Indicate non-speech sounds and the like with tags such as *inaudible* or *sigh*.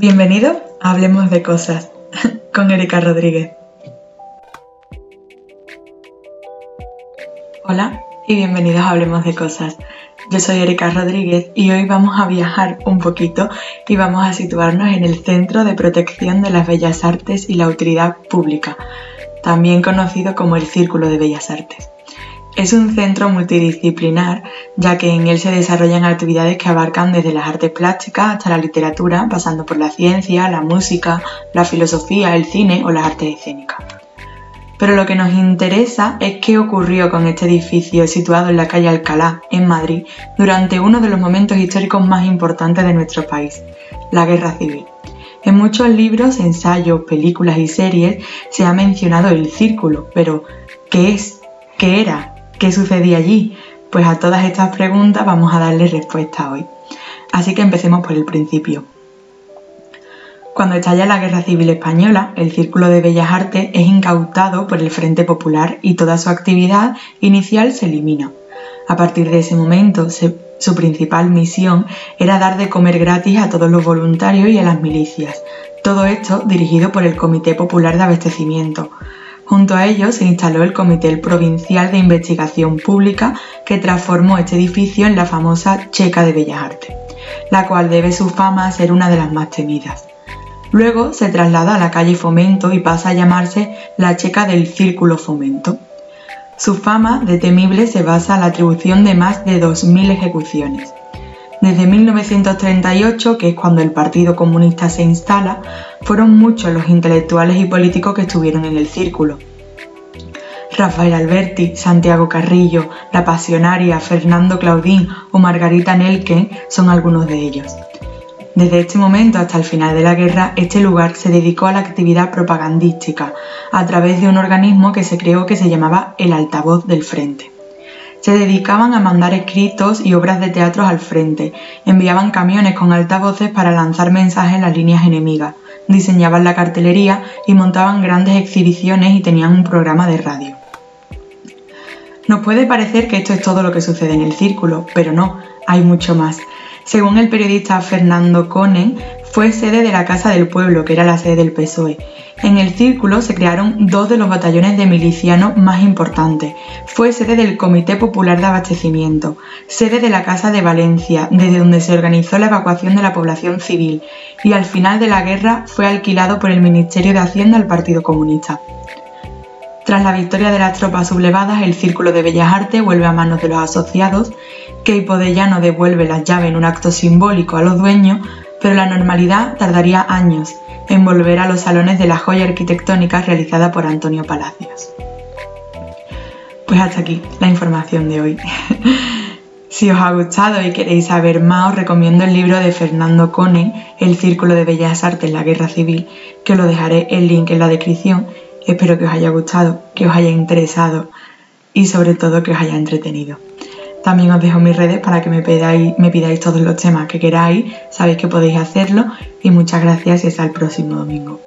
Bienvenido a Hablemos de Cosas *laughs* con Erika Rodríguez. Hola y bienvenidos a Hablemos de Cosas. Yo soy Erika Rodríguez y hoy vamos a viajar un poquito y vamos a situarnos en el Centro de Protección de las Bellas Artes y la Utilidad Pública, también conocido como el Círculo de Bellas Artes. Es un centro multidisciplinar, ya que en él se desarrollan actividades que abarcan desde las artes plásticas hasta la literatura, pasando por la ciencia, la música, la filosofía, el cine o las artes escénicas. Pero lo que nos interesa es qué ocurrió con este edificio situado en la calle Alcalá, en Madrid, durante uno de los momentos históricos más importantes de nuestro país, la Guerra Civil. En muchos libros, ensayos, películas y series se ha mencionado el círculo, pero ¿qué es? ¿Qué era? ¿Qué sucedía allí? Pues a todas estas preguntas vamos a darle respuesta hoy. Así que empecemos por el principio. Cuando estalla la Guerra Civil Española, el Círculo de Bellas Artes es incautado por el Frente Popular y toda su actividad inicial se elimina. A partir de ese momento, su principal misión era dar de comer gratis a todos los voluntarios y a las milicias, todo esto dirigido por el Comité Popular de Abastecimiento, Junto a ello se instaló el Comité Provincial de Investigación Pública que transformó este edificio en la famosa Checa de Bellas Artes, la cual debe su fama a ser una de las más temidas. Luego se traslada a la calle Fomento y pasa a llamarse la Checa del Círculo Fomento. Su fama de temible se basa en la atribución de más de 2.000 ejecuciones. Desde 1938, que es cuando el Partido Comunista se instala, fueron muchos los intelectuales y políticos que estuvieron en el círculo. Rafael Alberti, Santiago Carrillo, La Pasionaria, Fernando Claudín o Margarita Nelken son algunos de ellos. Desde este momento hasta el final de la guerra, este lugar se dedicó a la actividad propagandística a través de un organismo que se creó que se llamaba el altavoz del frente. Se dedicaban a mandar escritos y obras de teatro al frente, enviaban camiones con altavoces para lanzar mensajes en las líneas enemigas, diseñaban la cartelería y montaban grandes exhibiciones y tenían un programa de radio. Nos puede parecer que esto es todo lo que sucede en el círculo, pero no, hay mucho más. Según el periodista Fernando Conen, fue sede de la Casa del Pueblo, que era la sede del PSOE. En el círculo se crearon dos de los batallones de milicianos más importantes. Fue sede del Comité Popular de Abastecimiento, sede de la Casa de Valencia, desde donde se organizó la evacuación de la población civil, y al final de la guerra fue alquilado por el Ministerio de Hacienda al Partido Comunista. Tras la victoria de las tropas sublevadas, el Círculo de Bellas Artes vuelve a manos de los asociados, que Hipodellano devuelve las llaves en un acto simbólico a los dueños, pero la normalidad tardaría años en volver a los salones de la joya arquitectónica realizada por Antonio Palacios. Pues hasta aquí la información de hoy. *laughs* si os ha gustado y queréis saber más, os recomiendo el libro de Fernando Cone, El Círculo de Bellas Artes en la Guerra Civil, que os lo dejaré el link en la descripción. Espero que os haya gustado, que os haya interesado y sobre todo que os haya entretenido. También os dejo mis redes para que me pidáis, me pidáis todos los temas que queráis, sabéis que podéis hacerlo y muchas gracias y hasta el próximo domingo.